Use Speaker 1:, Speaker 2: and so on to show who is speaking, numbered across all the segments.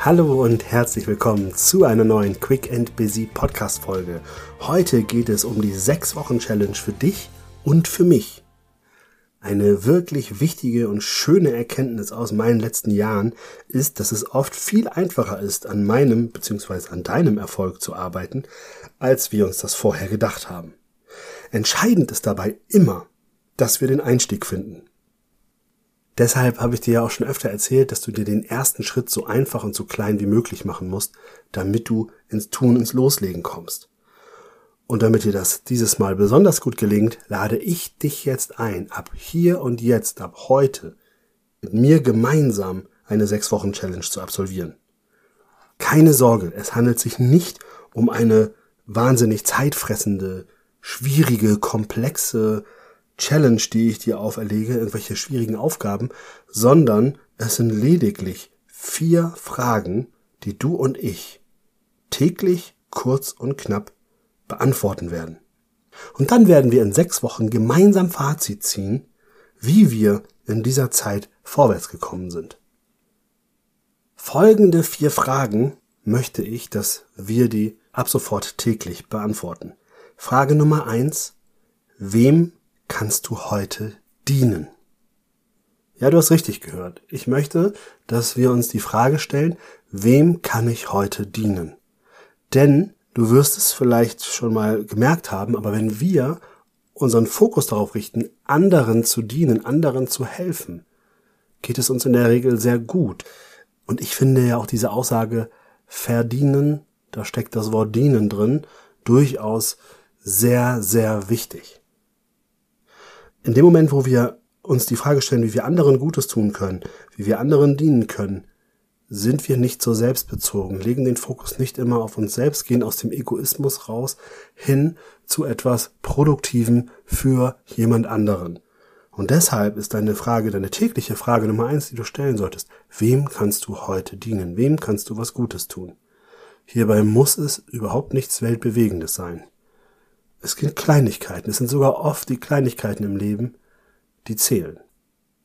Speaker 1: Hallo und herzlich willkommen zu einer neuen Quick and Busy Podcast Folge. Heute geht es um die 6 Wochen Challenge für dich und für mich. Eine wirklich wichtige und schöne Erkenntnis aus meinen letzten Jahren ist, dass es oft viel einfacher ist, an meinem bzw. an deinem Erfolg zu arbeiten, als wir uns das vorher gedacht haben. Entscheidend ist dabei immer, dass wir den Einstieg finden. Deshalb habe ich dir ja auch schon öfter erzählt, dass du dir den ersten Schritt so einfach und so klein wie möglich machen musst, damit du ins Tun, ins Loslegen kommst. Und damit dir das dieses Mal besonders gut gelingt, lade ich dich jetzt ein, ab hier und jetzt, ab heute, mit mir gemeinsam eine sechs Wochen Challenge zu absolvieren. Keine Sorge, es handelt sich nicht um eine wahnsinnig zeitfressende, schwierige, komplexe Challenge, die ich dir auferlege, irgendwelche schwierigen Aufgaben, sondern es sind lediglich vier Fragen, die du und ich täglich kurz und knapp beantworten werden. Und dann werden wir in sechs Wochen gemeinsam Fazit ziehen, wie wir in dieser Zeit vorwärts gekommen sind. Folgende vier Fragen möchte ich, dass wir die ab sofort täglich beantworten. Frage Nummer eins. Wem kannst du heute dienen? Ja, du hast richtig gehört. Ich möchte, dass wir uns die Frage stellen, wem kann ich heute dienen? Denn Du wirst es vielleicht schon mal gemerkt haben, aber wenn wir unseren Fokus darauf richten, anderen zu dienen, anderen zu helfen, geht es uns in der Regel sehr gut. Und ich finde ja auch diese Aussage verdienen, da steckt das Wort dienen drin, durchaus sehr, sehr wichtig. In dem Moment, wo wir uns die Frage stellen, wie wir anderen Gutes tun können, wie wir anderen dienen können, sind wir nicht so selbstbezogen, legen den Fokus nicht immer auf uns selbst, gehen aus dem Egoismus raus hin zu etwas Produktivem für jemand anderen. Und deshalb ist deine Frage, deine tägliche Frage Nummer eins, die du stellen solltest, wem kannst du heute dienen? Wem kannst du was Gutes tun? Hierbei muss es überhaupt nichts Weltbewegendes sein. Es gibt Kleinigkeiten, es sind sogar oft die Kleinigkeiten im Leben, die zählen.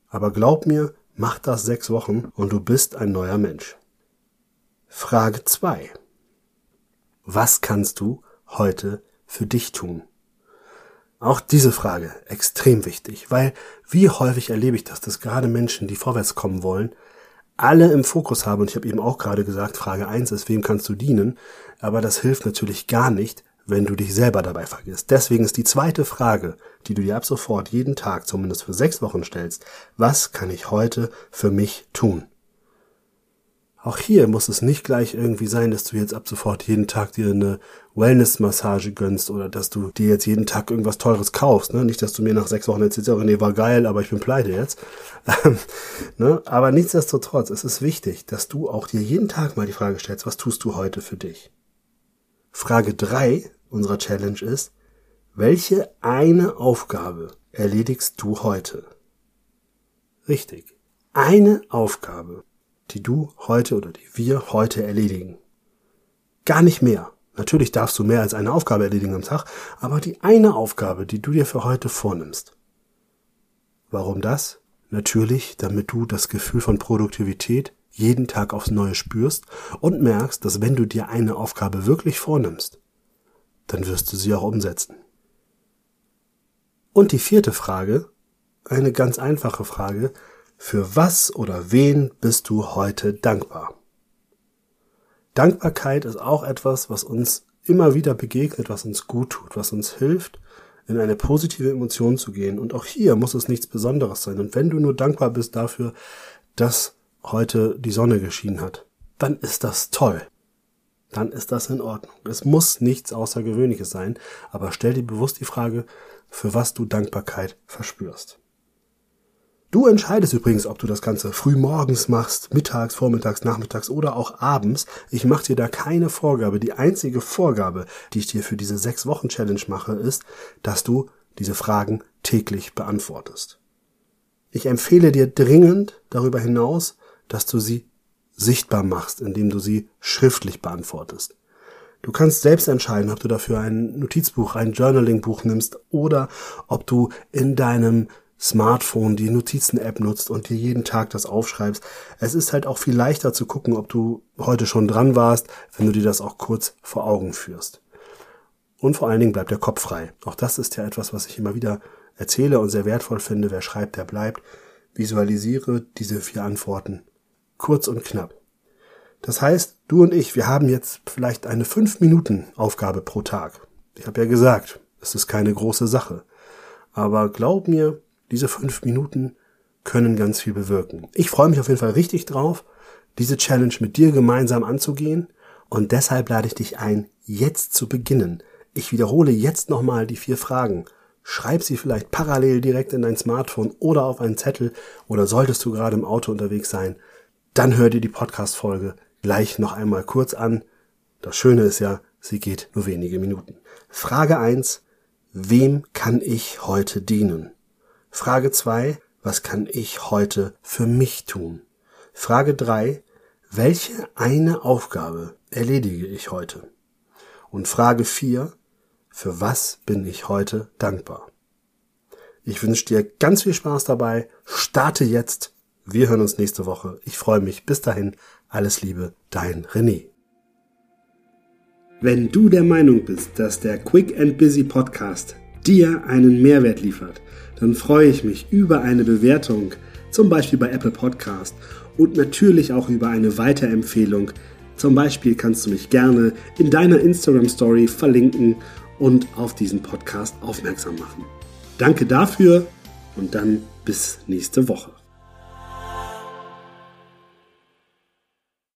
Speaker 1: Aber glaub mir, Mach das sechs Wochen und du bist ein neuer Mensch. Frage zwei: Was kannst du heute für dich tun? Auch diese Frage extrem wichtig, weil wie häufig erlebe ich das, dass gerade Menschen, die vorwärts kommen wollen, alle im Fokus haben. Und ich habe eben auch gerade gesagt, Frage eins ist, wem kannst du dienen? Aber das hilft natürlich gar nicht, wenn du dich selber dabei vergisst. Deswegen ist die zweite Frage, die du dir ab sofort jeden Tag, zumindest für sechs Wochen stellst, was kann ich heute für mich tun? Auch hier muss es nicht gleich irgendwie sein, dass du jetzt ab sofort jeden Tag dir eine Wellness-Massage gönnst oder dass du dir jetzt jeden Tag irgendwas Teures kaufst. Ne? Nicht, dass du mir nach sechs Wochen erzählst, oh, nee, war geil, aber ich bin pleite jetzt. ne? Aber nichtsdestotrotz, es ist wichtig, dass du auch dir jeden Tag mal die Frage stellst, was tust du heute für dich? Frage drei unserer Challenge ist, welche eine Aufgabe erledigst du heute? Richtig. Eine Aufgabe, die du heute oder die wir heute erledigen. Gar nicht mehr. Natürlich darfst du mehr als eine Aufgabe erledigen am Tag, aber die eine Aufgabe, die du dir für heute vornimmst. Warum das? Natürlich, damit du das Gefühl von Produktivität jeden Tag aufs Neue spürst und merkst, dass wenn du dir eine Aufgabe wirklich vornimmst, dann wirst du sie auch umsetzen. Und die vierte Frage, eine ganz einfache Frage, für was oder wen bist du heute dankbar? Dankbarkeit ist auch etwas, was uns immer wieder begegnet, was uns gut tut, was uns hilft, in eine positive Emotion zu gehen. Und auch hier muss es nichts Besonderes sein. Und wenn du nur dankbar bist dafür, dass heute die Sonne geschienen hat, dann ist das toll. Dann ist das in Ordnung. Es muss nichts Außergewöhnliches sein, aber stell dir bewusst die Frage, für was du Dankbarkeit verspürst. Du entscheidest übrigens, ob du das Ganze früh morgens machst, mittags, vormittags, nachmittags oder auch abends. Ich mache dir da keine Vorgabe. Die einzige Vorgabe, die ich dir für diese sechs Wochen Challenge mache, ist, dass du diese Fragen täglich beantwortest. Ich empfehle dir dringend darüber hinaus, dass du sie sichtbar machst, indem du sie schriftlich beantwortest. Du kannst selbst entscheiden, ob du dafür ein Notizbuch, ein Journaling-Buch nimmst oder ob du in deinem Smartphone, die Notizen-App nutzt und dir jeden Tag das aufschreibst. Es ist halt auch viel leichter zu gucken, ob du heute schon dran warst, wenn du dir das auch kurz vor Augen führst. Und vor allen Dingen bleibt der Kopf frei. Auch das ist ja etwas, was ich immer wieder erzähle und sehr wertvoll finde. Wer schreibt, der bleibt. Visualisiere diese vier Antworten. Kurz und knapp. Das heißt, du und ich, wir haben jetzt vielleicht eine 5-Minuten-Aufgabe pro Tag. Ich habe ja gesagt, es ist keine große Sache. Aber glaub mir, diese fünf Minuten können ganz viel bewirken. Ich freue mich auf jeden Fall richtig drauf, diese Challenge mit dir gemeinsam anzugehen. Und deshalb lade ich dich ein, jetzt zu beginnen. Ich wiederhole jetzt nochmal die vier Fragen. Schreib sie vielleicht parallel direkt in dein Smartphone oder auf einen Zettel oder solltest du gerade im Auto unterwegs sein, dann hör dir die Podcast-Folge gleich noch einmal kurz an. Das Schöne ist ja, sie geht nur wenige Minuten. Frage eins: Wem kann ich heute dienen? Frage zwei: Was kann ich heute für mich tun? Frage drei: Welche eine Aufgabe erledige ich heute? Und Frage vier: Für was bin ich heute dankbar? Ich wünsche dir ganz viel Spaß dabei. Starte jetzt. Wir hören uns nächste Woche. Ich freue mich. Bis dahin. Alles Liebe, dein René. Wenn du der Meinung bist, dass der Quick and Busy Podcast dir einen Mehrwert liefert, dann freue ich mich über eine Bewertung, zum Beispiel bei Apple Podcast und natürlich auch über eine Weiterempfehlung. Zum Beispiel kannst du mich gerne in deiner Instagram Story verlinken und auf diesen Podcast aufmerksam machen. Danke dafür und dann bis nächste Woche.